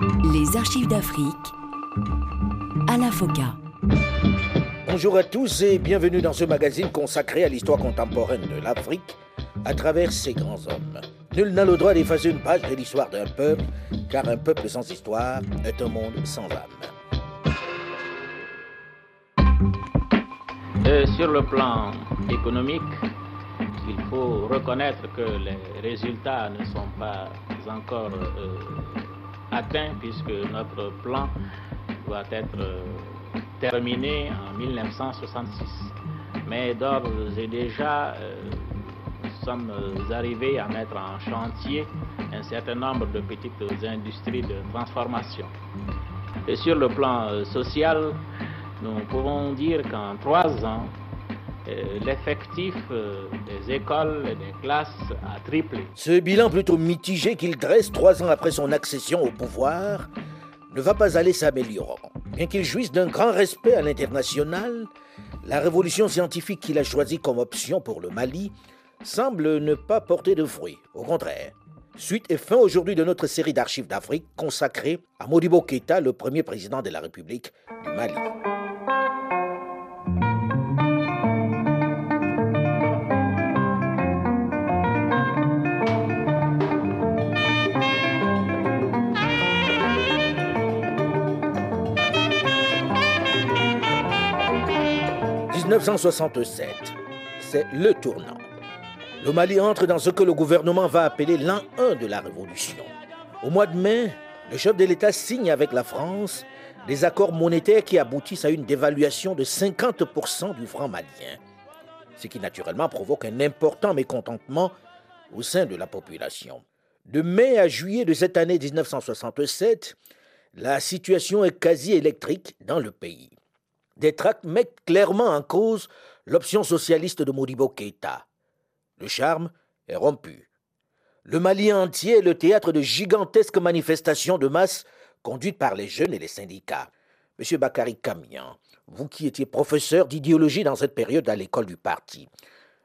Les archives d'Afrique. Alain Foka. Bonjour à tous et bienvenue dans ce magazine consacré à l'histoire contemporaine de l'Afrique à travers ses grands hommes. Nul n'a le droit d'effacer une page de l'histoire d'un peuple, car un peuple sans histoire est un monde sans âme. Euh, sur le plan économique, il faut reconnaître que les résultats ne sont pas encore euh, atteints puisque notre plan doit être euh, terminé en 1966. Mais d'ores et déjà, nous sommes arrivés à mettre en chantier un certain nombre de petites industries de transformation. Et sur le plan social, nous pouvons dire qu'en trois ans, euh, l'effectif euh, des écoles et des classes a triplé. Ce bilan plutôt mitigé qu'il dresse trois ans après son accession au pouvoir ne va pas aller s'améliorant. Bien qu'il jouisse d'un grand respect à l'international, la révolution scientifique qu'il a choisie comme option pour le Mali semble ne pas porter de fruits. Au contraire. Suite et fin aujourd'hui de notre série d'archives d'Afrique consacrée à Modibo Keïta, le premier président de la République du Mali. 1967, c'est le tournant. Le Mali entre dans ce que le gouvernement va appeler l'an 1 de la révolution. Au mois de mai, le chef de l'État signe avec la France des accords monétaires qui aboutissent à une dévaluation de 50% du franc malien, ce qui naturellement provoque un important mécontentement au sein de la population. De mai à juillet de cette année 1967, la situation est quasi électrique dans le pays. Des tracts mettent clairement en cause l'option socialiste de Modibo Keïta. Le charme est rompu. Le Mali entier est le théâtre de gigantesques manifestations de masse conduites par les jeunes et les syndicats. Monsieur Bakary Kamian, vous qui étiez professeur d'idéologie dans cette période à l'école du parti,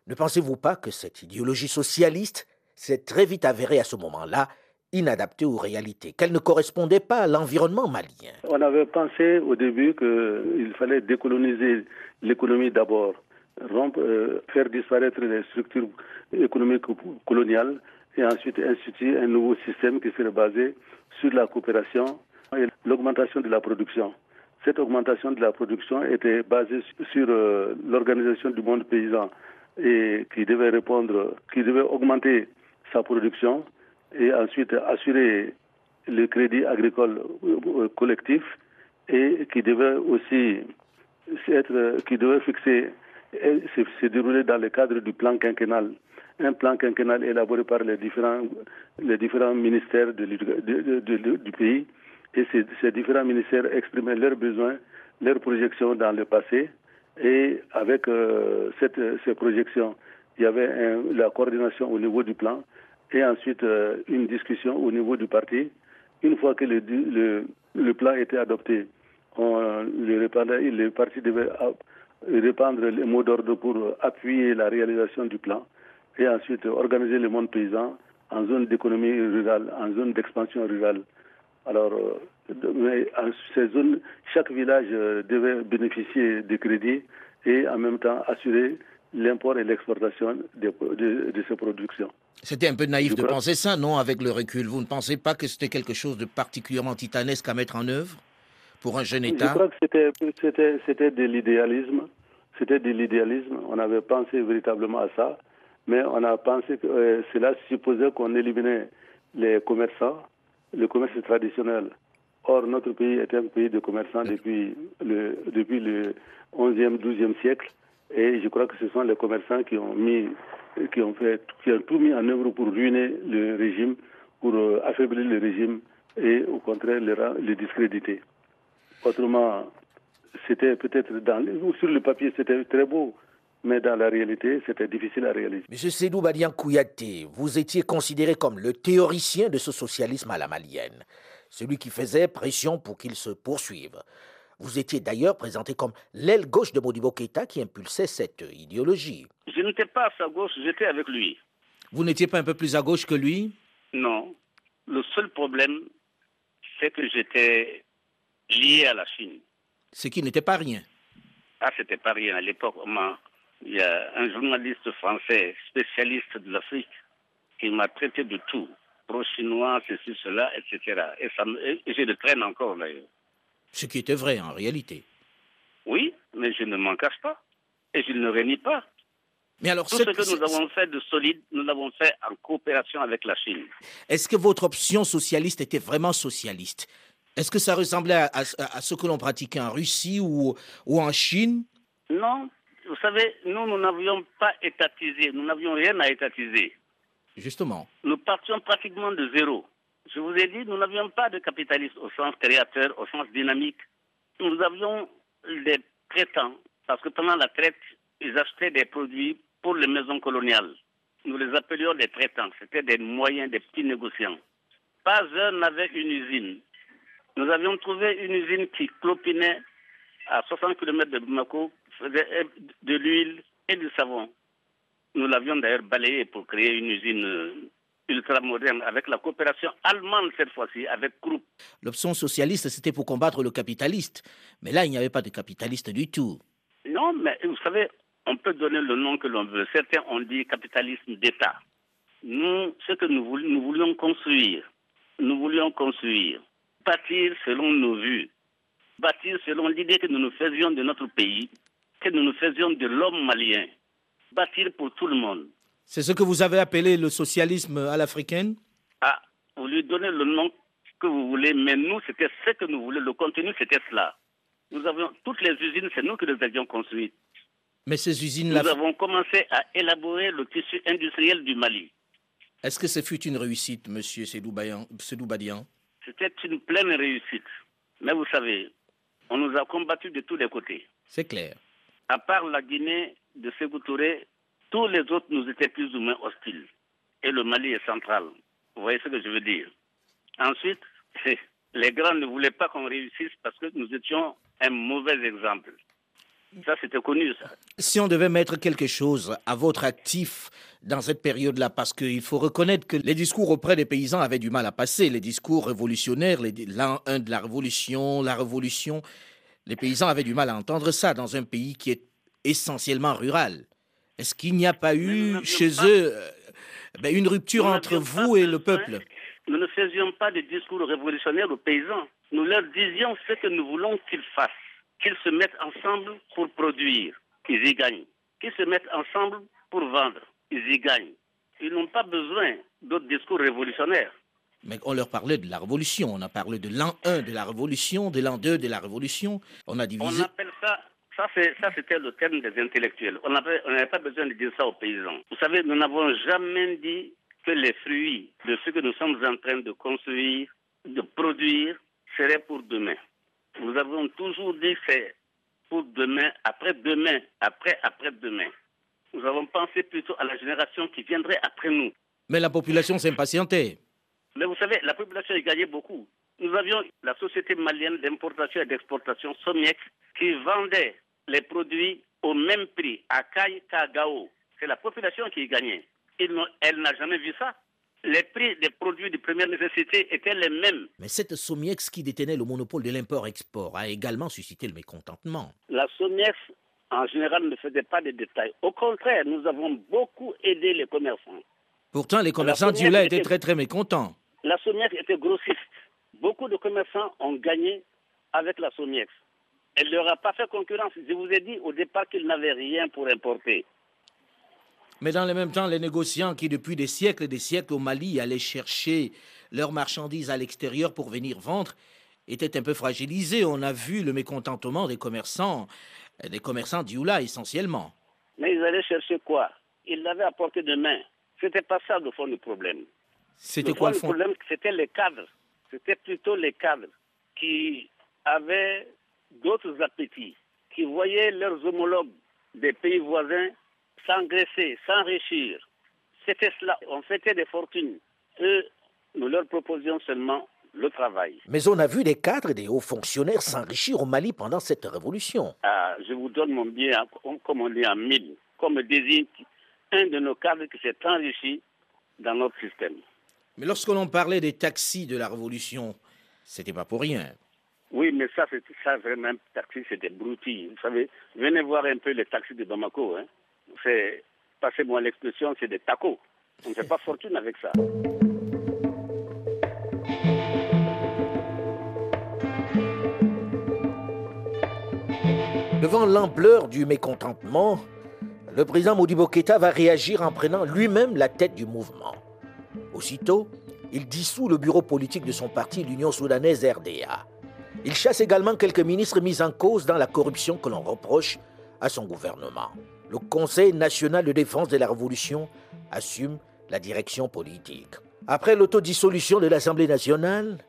ne pensez-vous pas que cette idéologie socialiste s'est très vite avérée à ce moment-là inadaptée aux réalités, qu'elle ne correspondait pas à l'environnement malien. On avait pensé au début qu'il fallait décoloniser l'économie d'abord, euh, faire disparaître les structures économiques coloniales et ensuite instituer un nouveau système qui serait basé sur la coopération et l'augmentation de la production. Cette augmentation de la production était basée sur euh, l'organisation du monde paysan et qui devait répondre, qui devait augmenter sa production et ensuite assurer le crédit agricole euh, collectif et qui devait aussi être, qui devait fixer et se, dérouler dans le cadre du plan quinquennal. Un plan quinquennal élaboré par les différents, les différents ministères de, du pays. Et ces, différents ministères exprimaient leurs besoins, leurs projections dans le passé. Et avec euh, cette, ces projections, il y avait la coordination au niveau du plan et ensuite euh, une discussion au niveau du parti. Une fois que le, le, le plan était adopté, on, le, parti devait répandre les mots d'ordre pour appuyer la réalisation du plan et ensuite organiser le monde paysan en zone d'économie rurale, en zone d'expansion rurale. Alors, euh, mais en ces zones, chaque village euh, devait bénéficier des crédits et en même temps assurer l'import et l'exportation de, de, de, productions. C'était un peu naïf de penser ça, non, avec le recul. Vous ne pensez pas que c'était quelque chose de particulièrement titanesque à mettre en œuvre pour un jeune État Je crois que c'était, c'était, de l'idéalisme. C'était de l'idéalisme. On avait pensé véritablement à ça, mais on a pensé que euh, cela supposait qu'on éliminait les commerçants, le commerce traditionnel. Or, notre pays était un pays de commerçants depuis le, depuis le 11e, 12e siècle. Et je crois que ce sont les commerçants qui ont mis, qui ont fait, qui ont tout mis en œuvre pour ruiner le régime, pour euh, affaiblir le régime et au contraire le, le discréditer. Autrement, c'était peut-être dans sur le papier c'était très beau, mais dans la réalité c'était difficile à réaliser. Monsieur Sédou Badian Kouyaté, vous étiez considéré comme le théoricien de ce socialisme à la malienne, celui qui faisait pression pour qu'il se poursuive. Vous étiez d'ailleurs présenté comme l'aile gauche de Modibo Keïta qui impulsait cette idéologie. Je n'étais pas à sa gauche, j'étais avec lui. Vous n'étiez pas un peu plus à gauche que lui? Non. Le seul problème, c'est que j'étais lié à la Chine. Ce qui n'était pas rien. Ah, c'était pas rien. À l'époque, il y a un journaliste français spécialiste de l'Afrique qui m'a traité de tout. Pro-chinois, ceci, cela, etc. Et, ça et je le traîne encore d'ailleurs. Ce qui était vrai en réalité. Oui, mais je ne m'en cache pas. Et je ne le renie pas. Mais alors, Tout ce que nous avons fait de solide, nous l'avons fait en coopération avec la Chine. Est-ce que votre option socialiste était vraiment socialiste? Est-ce que ça ressemblait à, à, à ce que l'on pratiquait en Russie ou, ou en Chine? Non. Vous savez, nous, nous n'avions pas étatisé. Nous n'avions rien à étatiser. Justement. Nous partions pratiquement de zéro. Je vous ai dit, nous n'avions pas de capitalistes au sens créateur, au sens dynamique. Nous avions des traitants, parce que pendant la traite, ils achetaient des produits pour les maisons coloniales. Nous les appelions des traitants. C'était des moyens, des petits négociants. Pas un n'avait une usine. Nous avions trouvé une usine qui clopinait à 60 km de Bamako, faisait de l'huile et du savon. Nous l'avions d'ailleurs balayé pour créer une usine ultra moderne avec la coopération allemande cette fois-ci, avec Krupp. L'option socialiste, c'était pour combattre le capitaliste. Mais là, il n'y avait pas de capitaliste du tout. Non, mais vous savez, on peut donner le nom que l'on veut. Certains ont dit capitalisme d'État. Nous, ce que nous voulions, nous voulions construire, nous voulions construire, bâtir selon nos vues, bâtir selon l'idée que nous nous faisions de notre pays, que nous nous faisions de l'homme malien, bâtir pour tout le monde. C'est ce que vous avez appelé le socialisme à l'africaine? Ah, vous lui donnez le nom que vous voulez, mais nous, c'était ce que nous voulions. Le contenu, c'était cela. Nous avions toutes les usines, c'est nous qui les avions construites. Mais ces usines Nous avons commencé à élaborer le tissu industriel du Mali. Est-ce que ce fut une réussite, monsieur Sedou Badian? C'était une pleine réussite. Mais vous savez, on nous a combattus de tous les côtés. C'est clair. À part la Guinée de Sékou Touré, tous les autres nous étaient plus ou moins hostiles. Et le Mali est central. Vous voyez ce que je veux dire? Ensuite, les grands ne voulaient pas qu'on réussisse parce que nous étions un mauvais exemple. Ça, c'était connu, ça. Si on devait mettre quelque chose à votre actif dans cette période-là, parce qu'il faut reconnaître que les discours auprès des paysans avaient du mal à passer, les discours révolutionnaires, l'an 1 de la révolution, la révolution, les paysans avaient du mal à entendre ça dans un pays qui est essentiellement rural. Est-ce qu'il n'y a pas eu chez pas- eux euh, ben, une rupture entre vous et le peuple? Nous ne faisions pas de discours révolutionnaires aux paysans. Nous leur disions ce que nous voulons qu'ils fassent. Qu'ils se mettent ensemble pour produire. Ils y gagnent. Qu'ils se mettent ensemble pour vendre. Ils y gagnent. Ils n'ont pas besoin d'autres discours révolutionnaires. Mais on leur parlait de la révolution. On a parlé de l'an 1 de la révolution, de l'an 2 de la révolution. On a On divisé. appelle ça, ça c'était le terme des intellectuels. On on n'avait pas besoin de dire ça aux paysans. Vous savez, nous n'avons jamais dit que les fruits de ce que nous sommes en train de construire, de produire, seraient pour demain. Nous avons toujours dit c'est pour demain, après-demain, après-après-demain. Nous avons pensé plutôt à la génération qui viendrait après nous. Mais la population s'impatientait. Mais vous savez, la population y gagnait beaucoup. Nous avions la société malienne d'importation et d'exportation, Somiex, qui vendait les produits au même prix à Caille qu'à Gao. C'est la population qui y gagnait. Ils elle n'a jamais vu ça. Les prix des produits de première nécessité étaient les mêmes. Mais cette Somiex qui détenait le monopole de l'import-export a également suscité le mécontentement. La Somiex, en général, ne faisait pas de détails. Au contraire, nous avons beaucoup aidé les commerçants. Pourtant, les commerçants d'Ioula était- étaient très très mécontents. La Somiex était grossiste. Beaucoup de commerçants ont gagné avec la Somiex. Elle ne leur a pas fait concurrence. Je vous ai dit au départ qu'ils n'avaient rien pour importer. Mais dans le même temps, les négociants qui, depuis des siècles et des siècles au Mali, allaient chercher leurs marchandises à l'extérieur pour venir vendre, étaient un peu fragilisés. On a vu le mécontentement des commerçants, euh, des commerçants d'Ioula essentiellement. Mais ils allaient chercher quoi? Ils l'avaient à portée de main. C'était pas ça le fond du problème. C'était Le quoi fond le fond? problème, c'était les cadres. C'était plutôt les cadres qui avaient d'autres appétits, qui voyaient leurs homologues des pays voisins s'engraisser, s'enrichir. C'était cela. On fêtait des fortunes. Eux, nous leur proposions seulement le travail. Mais on a vu des cadres et des hauts fonctionnaires s'enrichir au Mali pendant cette révolution. Ah, je vous donne mon bien, comme on dit en mille, comme désigne un de nos cadres qui s'est enrichi dans notre système. Mais lorsque l'on parlait des taxis de la révolution, c'était pas pour rien. Oui, mais ça, c'est ça vraiment, taxi, c'est des broutilles. Vous savez, venez voir un peu les taxis de Bamako. Hein. C'est, passez-moi l'expression, c'est des tacos. On ne fait pas fortune avec ça. Devant l'ampleur du mécontentement, le président Modibo Keïta va réagir en prenant lui-même la tête du mouvement. Aussitôt, il dissout le bureau politique de son parti, l'Union soudanaise RDA. Il chasse également quelques ministres mis en cause dans la corruption que l'on reproche à son gouvernement. Le Conseil national de défense de la Révolution assume la direction politique. Après l'autodissolution de l'Assemblée nationale,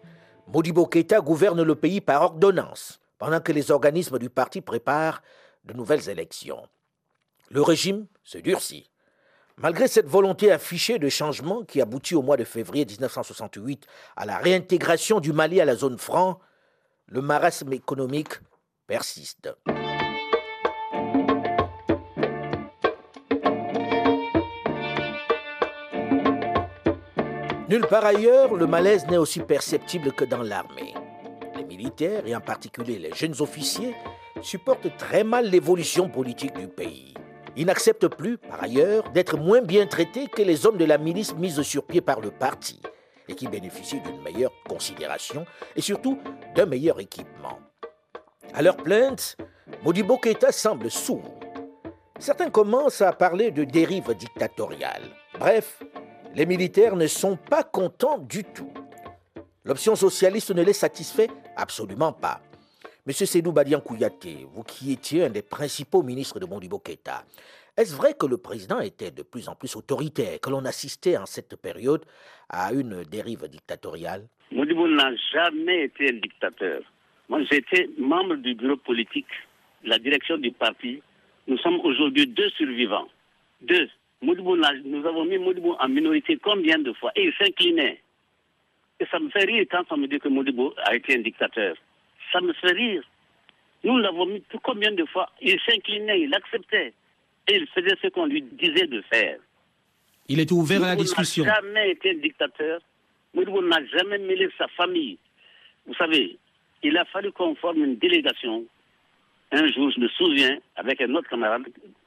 Modibo Keïta gouverne le pays par ordonnance, pendant que les organismes du parti préparent de nouvelles élections. Le régime se durcit. Malgré cette volonté affichée de changement qui aboutit au mois de février 1968 à la réintégration du Mali à la zone franc, le marasme économique persiste. Nulle part ailleurs, le malaise n'est aussi perceptible que dans l'armée. Les militaires, et en particulier les jeunes officiers, supportent très mal l'évolution politique du pays. Ils n'acceptent plus, par ailleurs, d'être moins bien traités que les hommes de la milice mise sur pied par le parti et qui bénéficient d'une meilleure considération et surtout d'un meilleur équipement. À leur plainte, Modibo Keïta semble sourd. Certains commencent à parler de dérive dictatoriale. Bref, les militaires ne sont pas contents du tout. L'option socialiste ne les satisfait absolument pas. Monsieur Sédou Badian Kouyaté, vous qui étiez un des principaux ministres de Modibo Keïta, est-ce vrai que le président était de plus en plus autoritaire, que l'on assistait en cette période à une dérive dictatoriale? Modibo n'a jamais été un dictateur. Moi, j'étais membre du bureau politique, la direction du parti. Nous sommes aujourd'hui deux survivants. Deux nous avons mis Modibo en minorité combien de fois? Et il s'inclinait. Et ça me fait rire quand on me dit que Modibo a été un dictateur. Ça me fait rire. Nous l'avons mis combien de fois? Il s'inclinait, il acceptait. Et il faisait ce qu'on lui disait de faire. Il était ouvert à la discussion. Il n'a jamais été un dictateur. Modibo n'a jamais mêlé sa famille. Vous savez, il a fallu qu'on forme une délégation. Un jour, je me souviens, avec un autre camarade,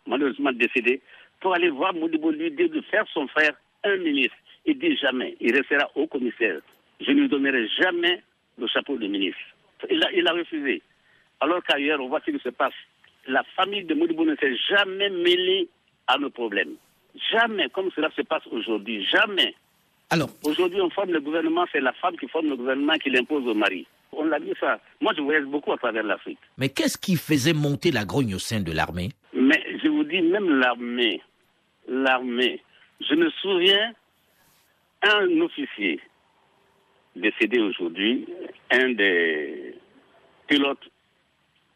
malheureusement décédé, pour aller voir Modibo lui dire de faire son frère un ministre. Il dit jamais, il restera au commissaire. Je ne lui donnerai jamais le chapeau de ministre. Il a, il a refusé. Alors qu'ailleurs, on voit ce qui se passe. La famille de Modibo ne s'est jamais mêlée à nos problèmes. Jamais, comme cela se passe aujourd'hui. Jamais. Alors Aujourd'hui, on forme le gouvernement, c'est la femme qui forme le gouvernement qui l'impose au mari. On l'a vu ça. Moi, je voyage beaucoup à travers l'Afrique. Mais qu'est-ce qui faisait monter la grogne au sein de l'armée? Mais je vous dis, même l'armée, l'armée. Je me souviens, un officier décédé aujourd'hui, un des pilotes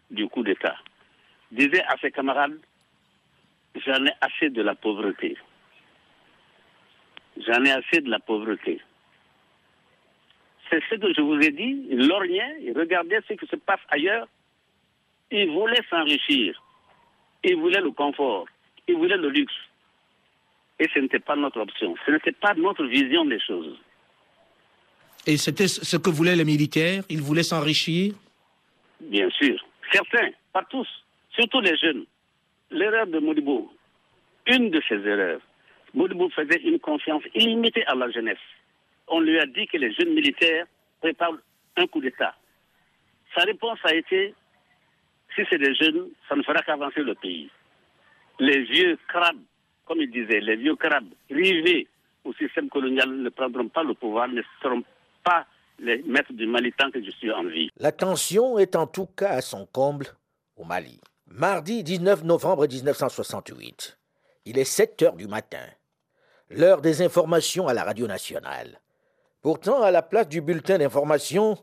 du coup d'État, disait à ses camarades, j'en ai assez de la pauvreté. J'en ai assez de la pauvreté. C'est ce que je vous ai dit. Il lorgnait, il regardait ce qui se passe ailleurs. Il voulait s'enrichir. Il voulait le confort. Il voulait le luxe. Et ce n'était pas notre option. Ce n'était pas notre vision des choses. Et c'était ce que voulaient les militaires? Ils voulaient s'enrichir? Bien sûr. Certains, pas tous, surtout les jeunes. L'erreur de Modibo, une de ses erreurs, Modibo faisait une confiance illimitée à la jeunesse. On lui a dit que les jeunes militaires préparent un coup d'État. Sa réponse a été, si c'est des jeunes, ça ne fera qu'avancer le pays. Les vieux crabes comme il disait, les vieux crabes rivés au système colonial ne prendront pas le pouvoir, ne seront pas les maîtres du Mali tant que je suis en vie. La tension est en tout cas à son comble au Mali. Mardi 19 novembre 1968. Il est 7 heures du matin. L'heure des informations à la radio nationale. Pourtant, à la place du bulletin d'information,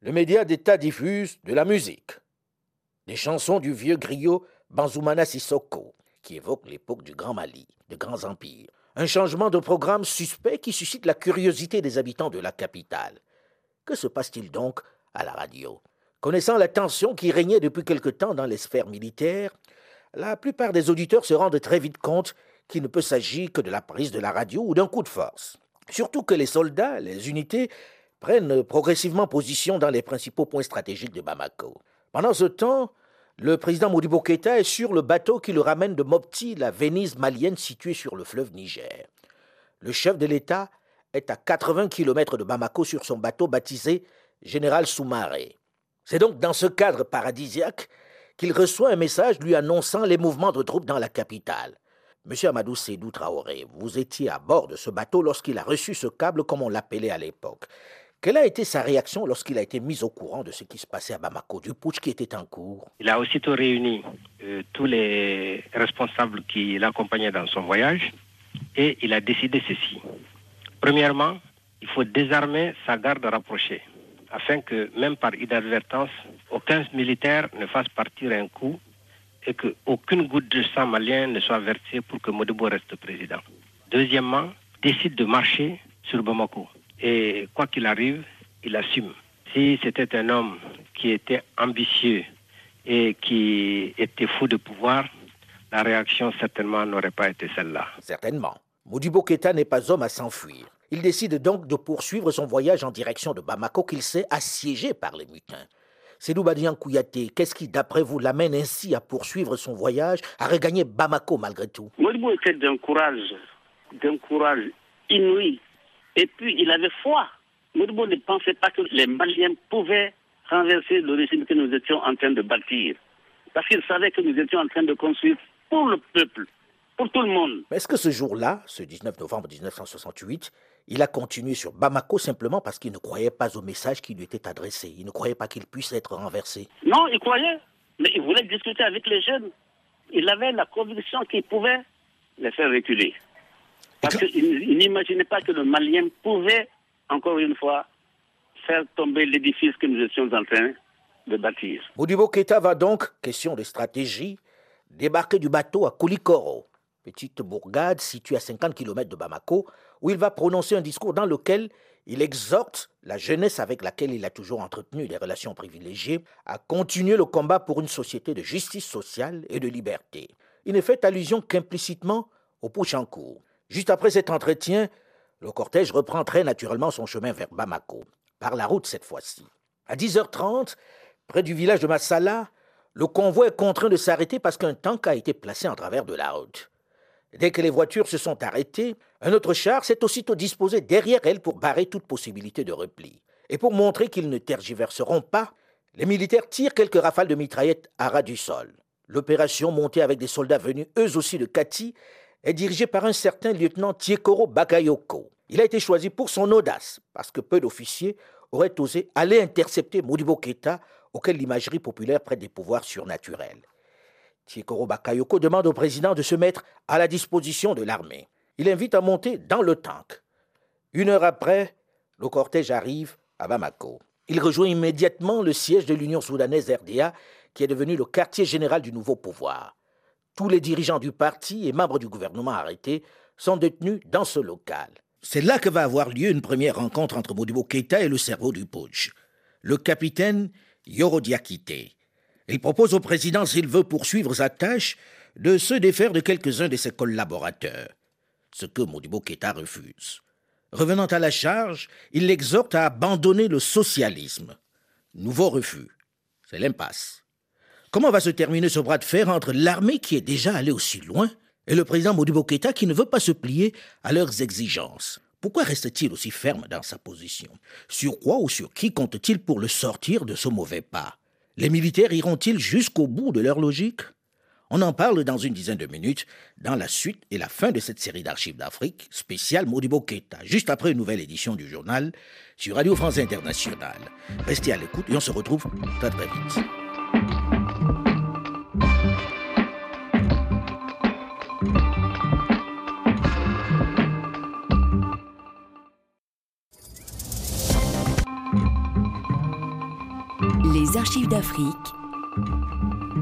le média d'État diffuse de la musique. Des chansons du vieux griot Banzoumana Sissoko, qui évoque l'époque du Grand Mali, de grands empires. Un changement de programme suspect qui suscite la curiosité des habitants de la capitale. Que se passe-t-il donc à la radio? Connaissant la tension qui régnait depuis quelque temps dans les sphères militaires, la plupart des auditeurs se rendent très vite compte qu'il ne peut s'agir que de la prise de la radio ou d'un coup de force. Surtout que les soldats, les unités, prennent progressivement position dans les principaux points stratégiques de Bamako. Pendant ce temps, le président Modibo Keïta est sur le bateau qui le ramène de Mopti, la Venise malienne située sur le fleuve Niger. Le chef de l'État est à 80 km de Bamako sur son bateau baptisé Général Soumaré. C'est donc dans ce cadre paradisiaque qu'il reçoit un message lui annonçant les mouvements de troupes dans la capitale. Monsieur Amadou Sédou Traoré, vous étiez à bord de ce bateau lorsqu'il a reçu ce câble, comme on l'appelait à l'époque. Quelle a été sa réaction lorsqu'il a été mis au courant de ce qui se passait à Bamako, du putsch qui était en cours? Il a aussitôt réuni euh, tous les responsables qui l'accompagnaient dans son voyage et il a décidé ceci. Premièrement, il faut désarmer sa garde rapprochée afin que, même par inadvertance, aucun militaire ne fasse partir un coup et qu'aucune goutte de sang malien ne soit versée pour que Modibo reste président. Deuxièmement, décide de marcher sur Bamako. Et quoi qu'il arrive, il assume. Si c'était un homme qui était ambitieux et qui était fou de pouvoir, la réaction certainement n'aurait pas été celle-là. Certainement. Modibo Keta n'est pas homme à s'enfuir. Il décide donc de poursuivre son voyage en direction de Bamako qu'il sait assiégé par les mutins. Sédou Badian Kouyaté, qu'est-ce qui, d'après vous, l'amène ainsi à poursuivre son voyage, à regagner Bamako malgré tout? Modibo était d'un courage, d'un courage inouï. Et puis, il avait foi. Modibo ne pensait pas que les Maliens pouvaient renverser le régime que nous étions en train de bâtir. Parce qu'il savait que nous étions en train de construire pour le peuple, pour tout le monde. Mais est-ce que ce jour-là, ce 19 novembre 1968, il a continué sur Bamako simplement parce qu'il ne croyait pas au message qui lui était adressé? Il ne croyait pas qu'il puisse être renversé? Non, il croyait. Mais il voulait discuter avec les jeunes. Il avait la conviction qu'il pouvait les faire reculer. Parce qu'il n'imaginait pas que le Malien pouvait, encore une fois, faire tomber l'édifice que nous étions en train de bâtir. Modibo Keita va donc, question de stratégie, débarquer du bateau à Koulikoro, petite bourgade située à 50 km de Bamako, où il va prononcer un discours dans lequel il exhorte la jeunesse avec laquelle il a toujours entretenu des relations privilégiées à continuer le combat pour une société de justice sociale et de liberté. Il ne fait allusion qu'implicitement au push en cours. Juste après cet entretien, le cortège reprend très naturellement son chemin vers Bamako, par la route cette fois-ci. À 10h30, près du village de Massala, le convoi est contraint de s'arrêter parce qu'un tank a été placé en travers de la route. Dès que les voitures se sont arrêtées, un autre char s'est aussitôt disposé derrière elles pour barrer toute possibilité de repli. Et pour montrer qu'ils ne tergiverseront pas, les militaires tirent quelques rafales de mitraillettes à ras du sol. L'opération, montée avec des soldats venus eux aussi de Kati, est dirigée par un certain lieutenant Tiekoro Bakayoko. Il a été choisi pour son audace, parce que peu d'officiers auraient osé aller intercepter Modibo Keta, auquel l'imagerie populaire prête des pouvoirs surnaturels. Tiekoro Bakayoko demande au président de se mettre à la disposition de l'armée. Il invite à monter dans le tank. Une heure après, le cortège arrive à Bamako. Il rejoint immédiatement le siège de l'Union soudanaise RDA, qui est devenu le quartier général du nouveau pouvoir. Tous les dirigeants du parti et membres du gouvernement arrêtés sont détenus dans ce local. C'est là que va avoir lieu une première rencontre entre Modibo Keita et le cerveau du putsch, le capitaine Yoro Diakité. Il propose au président, s'il veut poursuivre sa tâche, de se défaire de quelques-uns de ses collaborateurs, ce que Modibo Keita refuse. Revenant à la charge, il l'exhorte à abandonner le socialisme. Nouveau refus. C'est l'impasse. Comment va se terminer ce bras de fer entre l'armée qui est déjà allée aussi loin et le président Modibo Keita qui ne veut pas se plier à leurs exigences? Pourquoi reste-t-il aussi ferme dans sa position? Sur quoi ou sur qui compte-t-il pour le sortir de ce mauvais pas? Les militaires iront-ils jusqu'au bout de leur logique? On en parle dans une dizaine de minutes, dans la suite et la fin de cette série d'archives d'Afrique, spéciale Modibo Keita, juste après une nouvelle édition du journal sur Radio France Internationale. Restez à l'écoute et on se retrouve très très vite. Les archives d'Afrique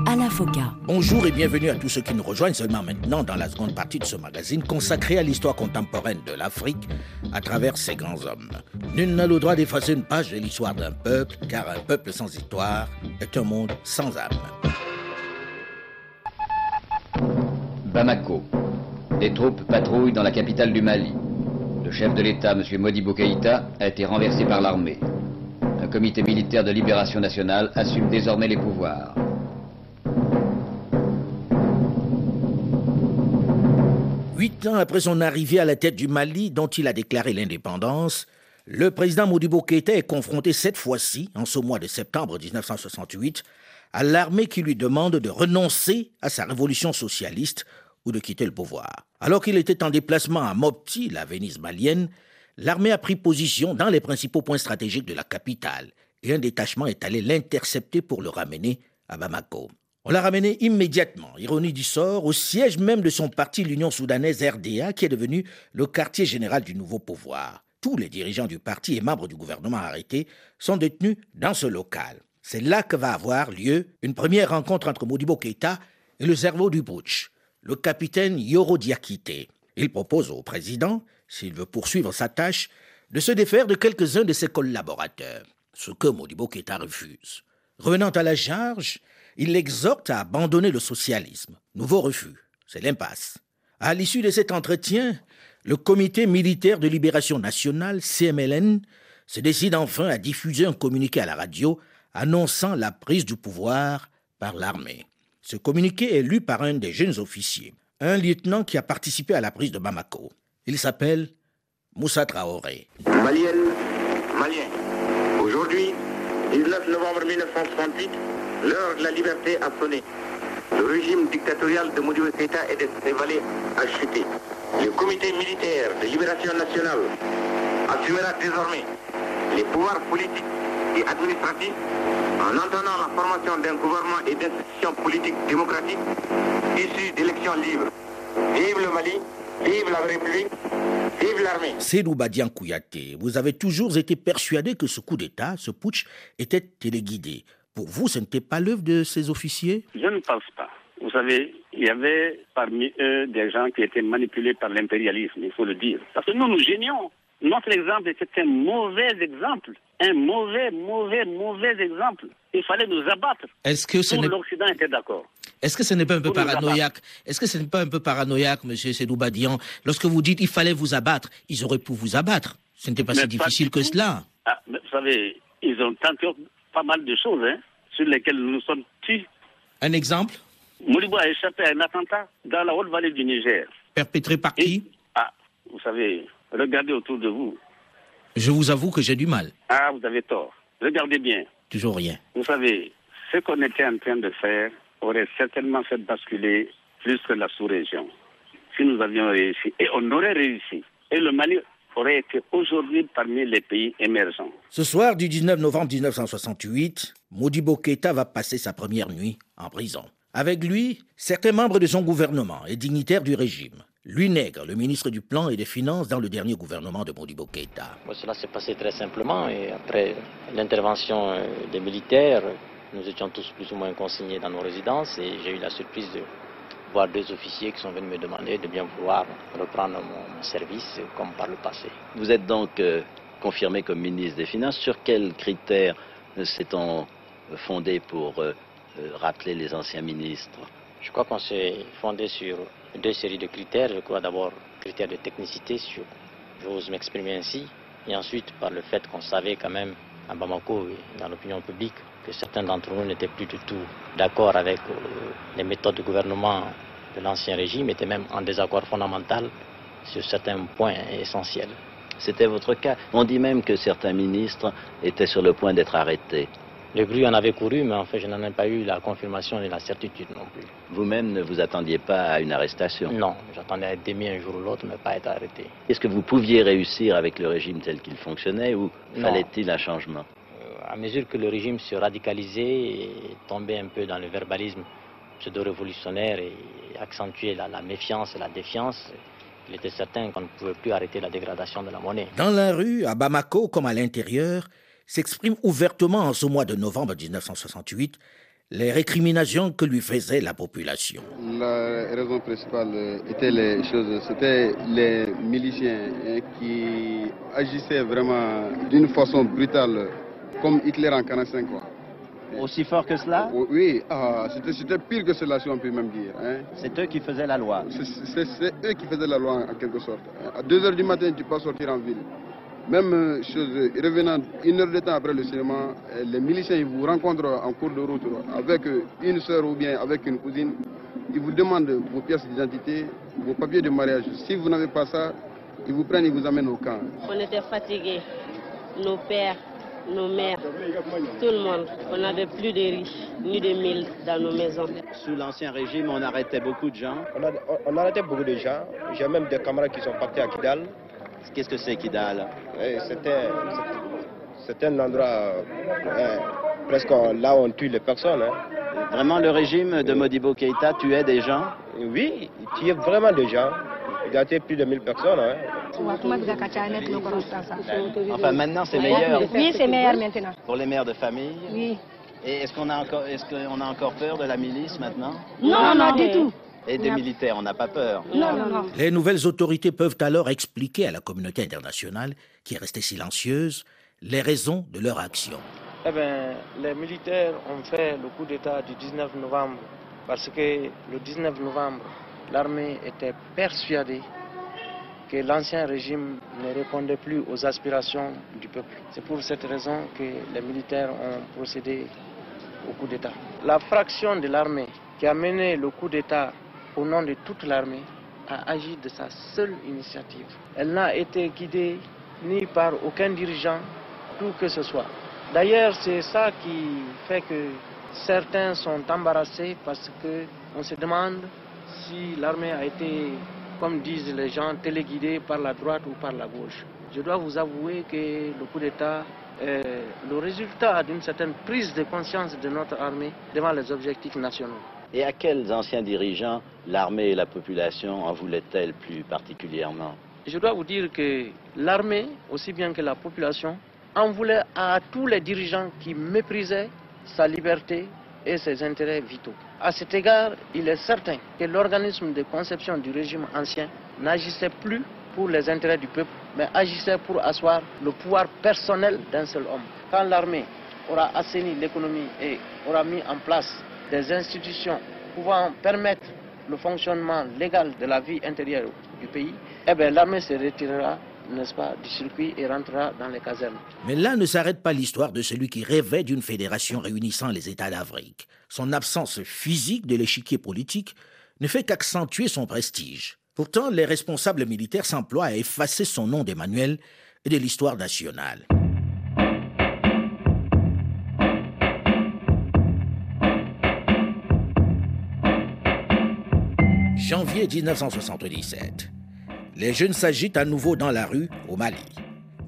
à la FOCA. Bonjour et bienvenue à tous ceux qui nous rejoignent seulement maintenant dans la seconde partie de ce magazine consacré à l'histoire contemporaine de l'Afrique à travers ses grands hommes. Nul n'a le droit d'effacer une page de l'histoire d'un peuple, car un peuple sans histoire est un monde sans âme. Bamako. Des troupes patrouillent dans la capitale du Mali. Le chef de l'État, M. Modibo Keïta, a été renversé par l'armée. Un comité militaire de libération nationale assume désormais les pouvoirs. Huit ans après son arrivée à la tête du Mali, dont il a déclaré l'indépendance, le président Modibo Keïta est confronté cette fois-ci, en ce mois de septembre 1968, à l'armée qui lui demande de renoncer à sa révolution socialiste ou de quitter le pouvoir. Alors qu'il était en déplacement à Mopti, la Venise malienne, l'armée a pris position dans les principaux points stratégiques de la capitale et un détachement est allé l'intercepter pour le ramener à Bamako. On l'a ramené immédiatement, ironie du sort, au siège même de son parti, l'Union soudanaise RDA, qui est devenu le quartier général du nouveau pouvoir. Tous les dirigeants du parti et membres du gouvernement arrêtés sont détenus dans ce local. C'est là que va avoir lieu une première rencontre entre Modibo Keïta et le cerveau du putsch, le capitaine Yoro Diakité. Il propose au président, s'il veut poursuivre sa tâche, de se défaire de quelques-uns de ses collaborateurs, ce que Modibo Keïta refuse. Revenant à la charge, il l'exhorte à abandonner le socialisme. Nouveau refus, c'est l'impasse. À l'issue de cet entretien, le Comité militaire de libération nationale, CMLN, se décide enfin à diffuser un communiqué à la radio annonçant la prise du pouvoir par l'armée. Ce communiqué est lu par un des jeunes officiers, un lieutenant qui a participé à la prise de Bamako. Il s'appelle Moussa Traoré. Malienne, Malien, aujourd'hui, 19 novembre 1968, L'heure de la liberté a sonné. Le régime dictatorial de Modibo Keïta et de ses a chuté. Le comité militaire de libération nationale assumera désormais les pouvoirs politiques et administratifs en entendant la formation d'un gouvernement et d'institutions politiques démocratiques issues d'élections libres. Vive le Mali, vive la République, vive l'armée. Sédou Badian Kouyaté, vous avez toujours été persuadé que ce coup d'État, ce putsch, était téléguidé. Pour vous, ce n'était pas l'œuvre de ces officiers? Je ne pense pas. Vous savez, il y avait parmi eux des gens qui étaient manipulés par l'impérialisme, il faut le dire. Parce que nous, nous gênions. Notre exemple était un mauvais exemple. Un mauvais, mauvais, mauvais exemple. Il fallait nous abattre. Est-ce que ce l'Occident était d'accord Est-ce que ce n'est pas un peu paranoïaque? Est-ce que ce n'est pas un peu paranoïaque, Monsieur Sedoubadian Lorsque vous dites il fallait vous abattre, ils auraient pu vous abattre. Ce n'était pas si difficile que cela. Ah, vous savez, ils ont tenté pas mal de choses, hein sur lesquels nous sommes tués. Un exemple? Moribo a échappé à un attentat dans la haute vallée du Niger. Perpétré par qui? Ah, vous savez, regardez autour de vous. Je vous avoue que j'ai du mal. Ah, vous avez tort. Regardez bien. Toujours rien. Vous savez, ce qu'on était en train de faire aurait certainement fait basculer plus que la sous-région. Si nous avions réussi, et on aurait réussi, et le Mali aurait été aujourd'hui parmi les pays émergents. Ce soir du 19 novembre 1968, Modibo Keïta va passer sa première nuit en prison. Avec lui, certains membres de son gouvernement et dignitaires du régime. Lui Nègre, le ministre du Plan et des Finances dans le dernier gouvernement de Modibo Keïta. cela s'est passé très simplement et après l'intervention euh, des militaires, nous étions tous plus ou moins consignés dans nos résidences et j'ai eu la surprise de voir deux officiers qui sont venus me demander de bien vouloir reprendre mon, service comme par le passé. Vous êtes donc euh, confirmé comme ministre des Finances. Sur quels critères s'est-on fondé pour euh, euh, rappeler les anciens ministres? Je crois qu'on s'est fondé sur deux séries de critères. Je crois d'abord critères de technicité, si j'ose m'exprimer ainsi, et ensuite par le fait qu'on savait quand même à Bamako et dans l'opinion publique que certains d'entre nous n'étaient plus du tout d'accord avec euh, les méthodes de gouvernement de l'ancien régime, étaient même en désaccord fondamental sur certains points essentiels. C'était votre cas. On dit même que certains ministres étaient sur le point d'être arrêtés. Le bruit en avait couru, mais en fait, je n'en ai pas eu la confirmation et la certitude non plus. Vous-même ne vous attendiez pas à une arrestation? Non, j'attendais à être démis un jour ou l'autre, mais pas à être arrêté. Est-ce que vous pouviez réussir avec le régime tel qu'il fonctionnait ou fallait-il un changement? À mesure que le régime se radicalisait et tombait un peu dans le verbalisme pseudo-révolutionnaire et accentuait la, la méfiance et la défiance, il était certain qu'on ne pouvait plus arrêter la dégradation de la monnaie. Dans la rue, à Bamako comme à l'intérieur, s'exprime ouvertement en ce mois de novembre 1968 les récriminations que lui faisait la population. La raison principale était les choses, c'était les miliciens qui agissaient vraiment d'une façon brutale, comme Hitler en 1945. Aussi fort que cela? Oui, ah, c'était pire que cela, si on peut même dire. Hein. C'est eux qui faisaient la loi C'est eux qui faisaient la loi, en quelque sorte. À 2 h du matin, tu peux sortir en ville. Même chose, revenant une heure de temps après le cinéma, euh, les miliciens ils vous rencontrent en cours de route avec une soeur ou bien avec une cousine. Ils vous demandent vos pièces d'identité, vos papiers de mariage. Si vous n'avez pas ça, ils vous prennent, ils vous amènent au camp. On était fatigués, nos pères, nos mères, tout le monde. On n'avait plus de riches, ni de mille dans nos maisons. Sous l'Ancien Régime, on arrêtait beaucoup de gens On, arrêtait beaucoup de gens. J'ai même des camarades qui sont partis à Kidal. Qu'est-ce que c'est Kidal C'était un endroit presque là où on tue les personnes. Hein. Vraiment, le régime de Modibo Keïta tuait des gens? Oui, il tuait vraiment des gens. Il a tué plus de 1000 personnes. Hein. Enfin, maintenant, c'est meilleur. Oui, c'est meilleur maintenant. Pour les mères de famille? Oui. Et est-ce qu'on a, encore, est qu'on a encore peur de la milice maintenant? Non, non, du tout. Et des militaires, on n'a pas peur non, non, non. Les nouvelles autorités peuvent alors expliquer à la communauté internationale, qui est restée silencieuse, les raisons de leur action. Eh bien, les militaires ont fait le coup d'État du 19 novembre parce que le 19 novembre, l'armée était persuadée que l'ancien régime ne répondait plus aux aspirations du peuple. C'est pour cette raison que les militaires ont procédé au coup d'État. La fraction de l'armée qui a mené le coup d'État au nom de toute l'armée a agi de sa seule initiative. Elle n'a été guidée ni par aucun dirigeant, tout que ce soit. D'ailleurs, c'est ça qui fait que certains sont embarrassés parce qu'on se demande si l'armée a été comme disent les gens, téléguidés par la droite ou par la gauche. Je dois vous avouer que le coup d'État est le résultat d'une certaine prise de conscience de notre armée devant les objectifs nationaux. Et à quels anciens dirigeants l'armée et la population en voulaient-elles plus particulièrement Je dois vous dire que l'armée, aussi bien que la population, en voulait à tous les dirigeants qui méprisaient sa liberté et ses intérêts vitaux. À cet égard, il est certain que l'organisme de conception du régime ancien n'agissait plus pour les intérêts du peuple, mais agissait pour asseoir le pouvoir personnel d'un seul homme. Quand l'armée aura assaini l'économie et aura mis en place des institutions pouvant permettre le fonctionnement légal de la vie intérieure du pays, eh bien l'armée se retirera n'est-ce pas, du circuit et rentrera dans les casernes. Mais là ne s'arrête pas l'histoire de celui qui rêvait d'une fédération réunissant les États d'Afrique. Son absence physique de l'échiquier politique ne fait qu'accentuer son prestige. Pourtant, les responsables militaires s'emploient à effacer son nom d'Emmanuel et de l'histoire nationale. Janvier 1977. Les jeunes s'agitent à nouveau dans la rue au Mali.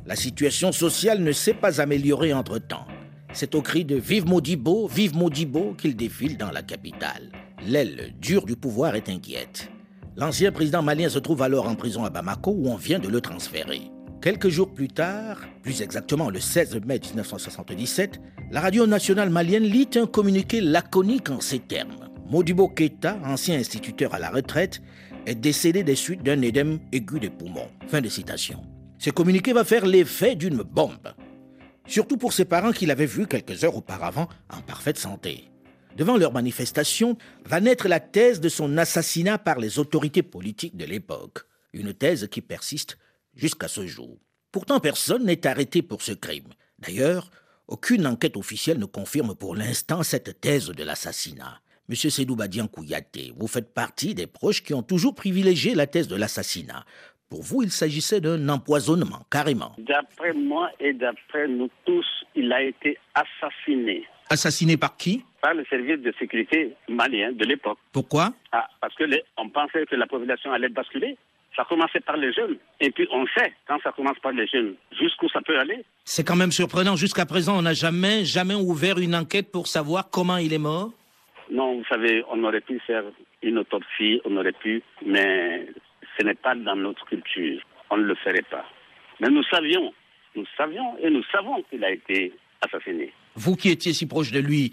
La situation sociale ne s'est pas améliorée entre-temps. C'est au cri de Vive Modibo, vive Modibo qu'ils défilent dans la capitale. L'aile dure du pouvoir est inquiète. L'ancien président malien se trouve alors en prison à Bamako où on vient de le transférer. Quelques jours plus tard, plus exactement le 16 mai 1977, la radio nationale malienne lit un communiqué laconique en ces termes. Modibo Keita, ancien instituteur à la retraite, est décédé des suites d'un édème aigu des poumons. Fin de citation. Ce communiqué va faire l'effet d'une bombe. Surtout pour ses parents qu'il avait vus quelques heures auparavant en parfaite santé. Devant leur manifestation, va naître la thèse de son assassinat par les autorités politiques de l'époque. Une thèse qui persiste jusqu'à ce jour. Pourtant, personne n'est arrêté pour ce crime. D'ailleurs, aucune enquête officielle ne confirme pour l'instant cette thèse de l'assassinat. Monsieur Sédou Badian Kouyaté, vous faites partie des proches qui ont toujours privilégié la thèse de l'assassinat. Pour vous, il s'agissait d'un empoisonnement, carrément. D'après moi et d'après nous tous, il a été assassiné. Assassiné par qui? Par le service de sécurité malien de l'époque. Pourquoi? Ah, Parce que on pensait que la population allait basculer. Ça commençait par les jeunes. Et puis on sait, quand ça commence par les jeunes, jusqu'où ça peut aller. C'est quand même surprenant. Jusqu'à présent, on n'a jamais, jamais ouvert une enquête pour savoir comment il est mort non, vous savez, on aurait pu faire une autopsie, on aurait pu, mais ce n'est pas dans notre culture. On ne le ferait pas. Mais nous savions, nous savions et nous savons qu'il a été assassiné. Vous qui étiez si proche de lui,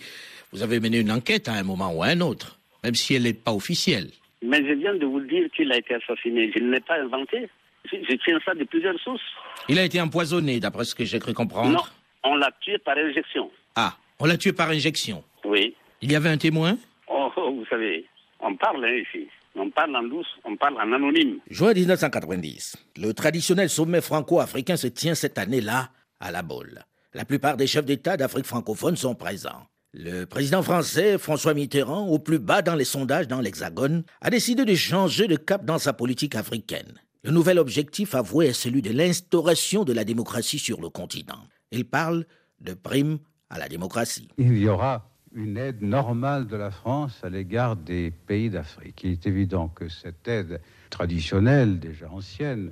vous avez mené une enquête à un moment ou à un autre, même si elle n'est pas officielle. Mais je viens de vous dire qu'il a été assassiné. Je ne l'ai pas inventé. Je, tiens ça de plusieurs sources. Il a été empoisonné, d'après ce que j'ai cru comprendre. Non, on l'a tué par injection. Ah, On l'a tué par injection. Oui. Il y avait un témoin Oh, oh, vous savez, on parle hein, ici. On parle en douce, on parle en anonyme. Juin 1990. Le traditionnel sommet franco-africain se tient cette année-là à la Baule. La plupart des chefs d'État d'Afrique francophone sont présents. Le président français, François Mitterrand, au plus bas dans les sondages dans l'Hexagone, a décidé de changer de cap dans sa politique africaine. Le nouvel objectif avoué est celui de l'instauration de la démocratie sur le continent. Il parle de prime à la démocratie. Il y aura une aide normale de la France à l'égard des pays d'Afrique. Il est évident que cette aide traditionnelle, déjà ancienne,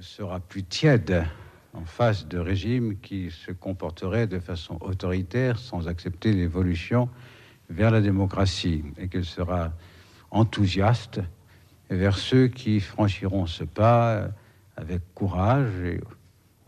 sera plus tiède en face de régimes qui se comporteraient de façon autoritaire sans accepter l'évolution vers la démocratie et qu'elle sera enthousiaste vers ceux qui franchiront ce pas avec courage et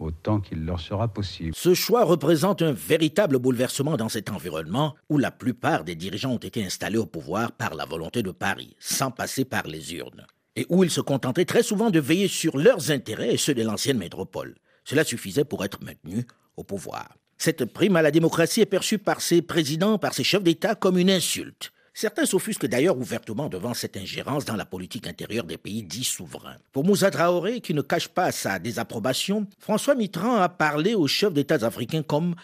autant qu'il leur sera possible. Ce choix représente un véritable bouleversement dans cet environnement où la plupart des dirigeants ont été installés au pouvoir par la volonté de Paris, sans passer par les urnes, et où ils se contentaient très souvent de veiller sur leurs intérêts et ceux de l'ancienne métropole. Cela suffisait pour être maintenu au pouvoir. Cette prime à la démocratie est perçue par ses présidents, par ses chefs d'État comme une insulte. Certains s'offusquent d'ailleurs ouvertement devant cette ingérence dans la politique intérieure des pays dits souverains. Pour Moussa Traoré, qui ne cache pas sa désapprobation, François Mitterrand a parlé aux chefs d'État africains comme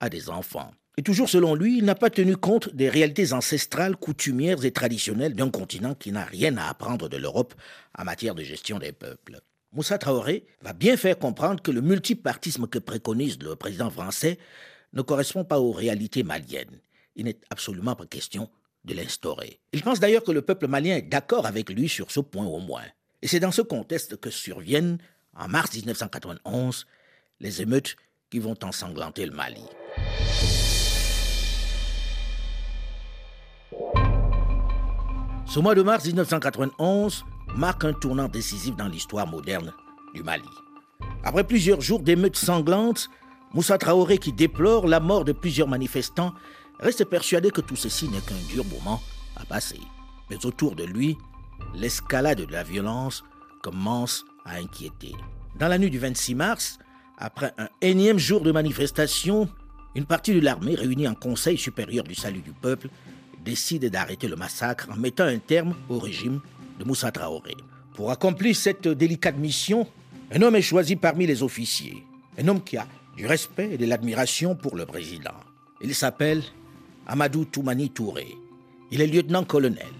à des enfants. Et toujours selon lui, il n'a pas tenu compte des réalités ancestrales, coutumières et traditionnelles d'un continent qui n'a rien à apprendre de l'Europe en matière de gestion des peuples. Moussa Traoré va bien faire comprendre que le multipartisme que préconise le président français ne correspond pas aux réalités maliennes. Il n'est absolument pas question de l'instaurer. Il pense d'ailleurs que le peuple malien est d'accord avec lui sur ce point au moins. Et c'est dans ce contexte que surviennent, en mars 1991, les émeutes qui vont ensanglanter le Mali. Ce mois de mars 1991 marque un tournant décisif dans l'histoire moderne du Mali. Après plusieurs jours d'émeutes sanglantes, Moussa Traoré, qui déplore la mort de plusieurs manifestants, reste persuadé que tout ceci n'est qu'un dur moment à passer. Mais autour de lui, l'escalade de la violence commence à inquiéter. Dans la nuit du 26 mars, après un énième jour de manifestation, une partie de l'armée réunie en Conseil supérieur du salut du peuple décide d'arrêter le massacre en mettant un terme au régime de Moussa Traoré. Pour accomplir cette délicate mission, un homme est choisi parmi les officiers, un homme qui a du respect et de l'admiration pour le président. Il s'appelle Amadou Toumani Touré. Il est lieutenant-colonel,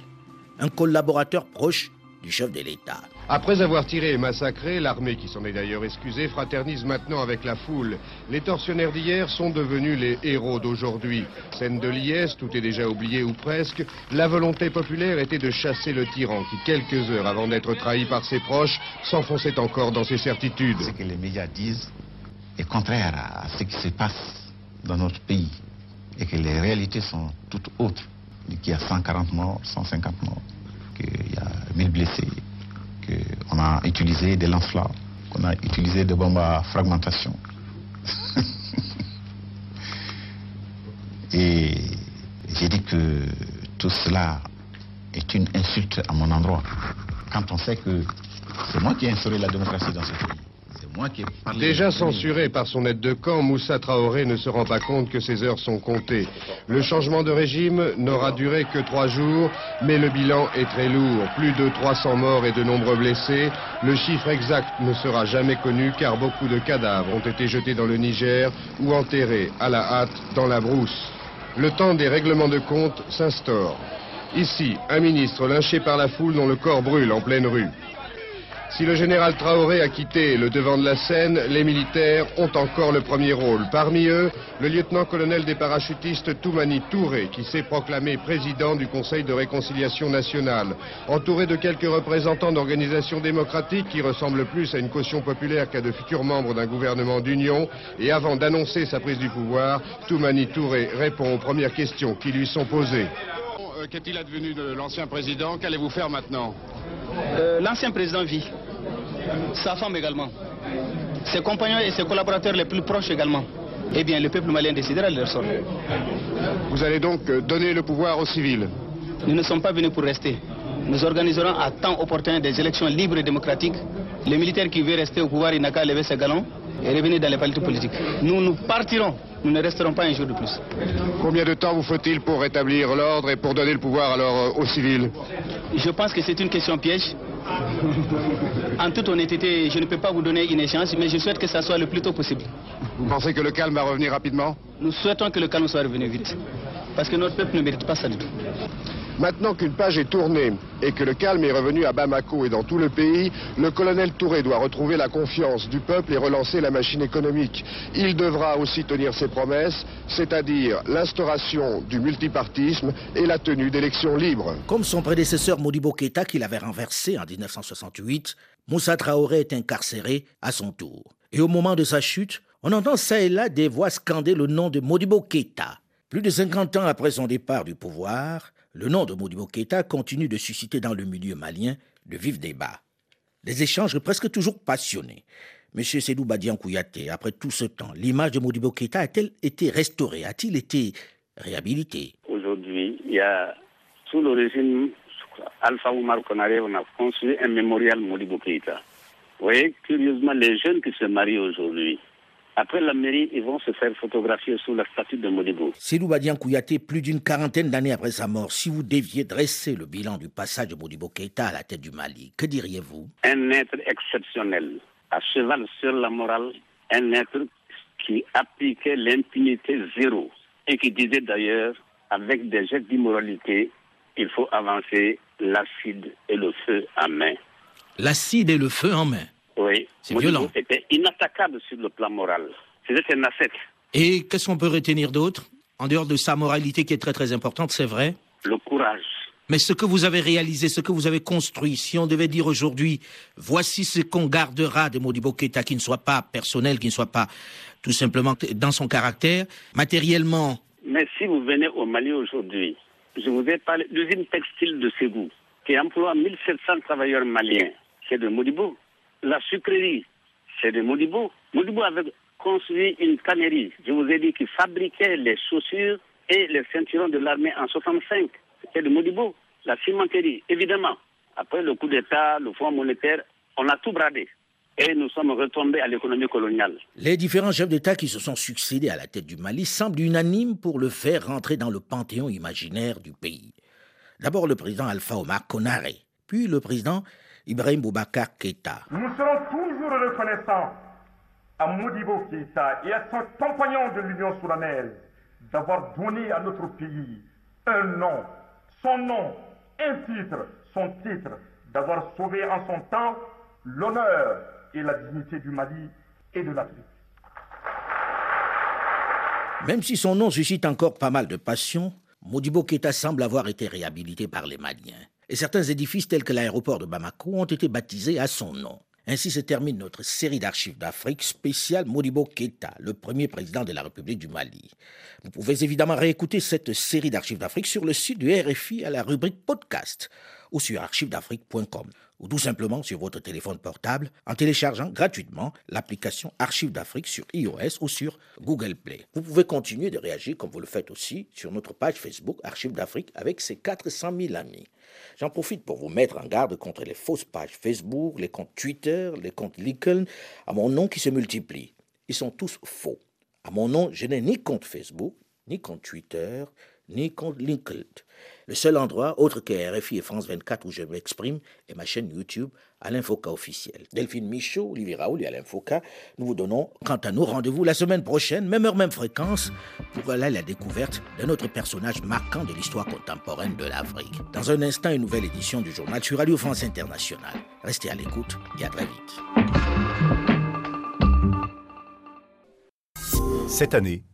un collaborateur proche du chef de l'État. Après avoir tiré et massacré, l'armée, qui s'en est d'ailleurs excusée, fraternise maintenant avec la foule. Les tortionnaires d'hier sont devenus les héros d'aujourd'hui. Scène de liesse, tout est déjà oublié ou presque. La volonté populaire était de chasser le tyran qui, quelques heures avant d'être trahi par ses proches, s'enfonçait encore dans ses certitudes. Ce que les médias disent est contraire à ce qui se passe dans notre pays et que les réalités sont toutes autres. Qu'il y a 140 morts, 150 morts, qu'il y a 1000 blessés, qu'on a utilisé des lance-flammes, qu'on a utilisé des bombes à fragmentation. et j'ai dit que tout cela est une insulte à mon endroit. Quand on sait que c'est moi qui ai instauré la démocratie dans ce pays. Déjà censuré par son aide de camp, Moussa Traoré ne se rend pas compte que ses heures sont comptées. Le changement de régime n'aura duré que trois jours, mais le bilan est très lourd. Plus de 300 morts et de nombreux blessés. Le chiffre exact ne sera jamais connu car beaucoup de cadavres ont été jetés dans le Niger ou enterrés à la hâte dans la brousse. Le temps des règlements de compte s'instaure. Ici, un ministre lynché par la foule dont le corps brûle en pleine rue. Si le général Traoré a quitté le devant de la scène, les militaires ont encore le premier rôle. Parmi eux, le lieutenant-colonel des parachutistes Toumani Touré, qui s'est proclamé président du Conseil de réconciliation nationale. Entouré de quelques représentants d'organisations démocratiques qui ressemblent plus à une caution populaire qu'à de futurs membres d'un gouvernement d'union, et avant d'annoncer sa prise du pouvoir, Toumani Touré répond aux premières questions qui lui sont posées. Euh, qu'est-il advenu de l'ancien président? Qu'allez-vous faire maintenant? Euh, L'ancien président vit. Sa femme également. Ses compagnons et ses collaborateurs les plus proches également. Eh bien, le peuple malien décidera de leur sort. Vous allez donc euh, donner le pouvoir aux civils Nous ne sommes pas venus pour rester. Nous organiserons à temps opportun des élections libres et démocratiques. Les militaires qui veulent rester au pouvoir, ils n'ont qu'à lever ses galons et revenir dans les partis politiques. Nous, nous partirons nous ne resterons pas un jour de plus. Combien de temps vous faut-il pour rétablir l'ordre et pour donner le pouvoir alors euh, aux civils? Je pense que c'est une question piège. En toute honnêteté, je ne peux pas vous donner une échéance, mais je souhaite que ça soit le plus tôt possible. Vous pensez que le calme va revenir rapidement? Nous souhaitons que le calme soit revenu vite, parce que notre peuple ne mérite pas ça du tout. Maintenant qu'une page est tournée et que le calme est revenu à Bamako et dans tout le pays, le colonel Touré doit retrouver la confiance du peuple et relancer la machine économique. Il devra aussi tenir ses promesses, c'est-à-dire l'instauration du multipartisme et la tenue d'élections libres. Comme son prédécesseur Modibo Keïta qu'il avait renversé en 1968, Moussa Traoré est incarcéré à son tour. Et au moment de sa chute, on entend ça et là des voix scander le nom de Modibo Keïta. Plus de 50 ans après son départ du pouvoir, le nom de Modibo Keïta continue de susciter dans le milieu malien de vifs débats. Des échanges presque toujours passionnés. Monsieur Sédou Badian Kouyaté, après tout ce temps, l'image de Modibo Keïta a-t-elle été restaurée? A-t-il été réhabilité Aujourd'hui, il y a, sous le régime Alpha Oumar Konaré, on a construit un mémorial Modibo Keïta. Vous voyez, curieusement, les jeunes qui se marient aujourd'hui, après la mairie, ils vont se faire photographier sous la statue de Modibo. Sédou Badian Kouyaté, plus d'une quarantaine d'années après sa mort, si vous deviez dresser le bilan du passage de Modibo Keïta à la tête du Mali, que diriez-vous? Un être exceptionnel, à cheval sur la morale, un être qui appliquait l'impunité zéro et qui disait d'ailleurs, avec des gestes d'immoralité, il faut avancer l'acide et le feu en main. L'acide et le feu en main Oui, C'est violent. était inattaquable sur le plan moral. C'était un ascète. Et qu'est-ce qu'on peut retenir d'autre? En dehors de sa moralité qui est très très importante, c'est vrai. Le courage. Mais ce que vous avez réalisé, ce que vous avez construit, si on devait dire aujourd'hui, voici ce qu'on gardera de Modibo Keïta qui ne soit pas personnel, qui ne soit pas tout simplement dans son caractère, matériellement, Mais si vous venez au Mali aujourd'hui, je vous ai parlé de l'usine textile de Ségou, qui emploie 1700 travailleurs maliens. C'est de Modibo. La sucrerie, c'est de Modibo. Modibo avait construit une cannerie, je vous ai dit, qui fabriquait les chaussures et les ceinturons de l'armée en 65. C'était de Modibo. La cimenterie, évidemment. Après le coup d'État, le Fonds monétaire, on a tout bradé. Et nous sommes retombés à l'économie coloniale. les différents chefs d'État qui se sont succédés à la tête du Mali semblent unanimes pour le faire rentrer dans le panthéon imaginaire du pays. D'abord le président Alpha Omar Konaré, puis le président Ibrahim Boubacar Keïta. Nous serons toujours reconnaissants à Modibo Keïta et à son compagnon de l'Union soudanaise d'avoir donné à notre pays un nom, son nom, un titre, son titre, d'avoir sauvé en son temps l'honneur et la dignité du Mali et de l'Afrique. Même si son nom suscite encore pas mal de passion, Modibo Keïta semble avoir été réhabilité par les Maliens. Et certains édifices tels que l'aéroport de Bamako ont été baptisés à son nom. Ainsi se termine notre série d'archives d'Afrique spéciale Modibo Keïta, le premier président de la République du Mali. Vous pouvez évidemment réécouter cette série d'archives d'Afrique sur le site du RFI à la rubrique podcast ou sur archivesdafrique.com ou tout simplement sur votre téléphone portable en téléchargeant gratuitement l'application Archives d'Afrique sur iOS ou sur Google Play. Vous pouvez continuer de réagir comme vous le faites aussi sur notre page Facebook Archives d'Afrique avec ses 400 000 amis. J'en profite pour vous mettre en garde contre les fausses pages Facebook, les comptes Twitter, les comptes LinkedIn à mon nom qui se multiplient. Ils sont tous faux. À mon nom, je n'ai ni compte Facebook, ni compte Twitter, ni compte LinkedIn. Le seul endroit, autre que RFI et France 24 où je m'exprime, est ma chaîne YouTube Alain Foka officiel. Delphine Michaud, Olivier Raoul et Alain Foka, nous vous donnons quant à nous rendez-vous la semaine prochaine, même heure, même fréquence, pour aller la découverte d'un autre personnage marquant de l'histoire contemporaine de l'Afrique. Dans un instant, une nouvelle édition du journal sur Radio France Internationale. Restez à l'écoute et à très vite. Cette année,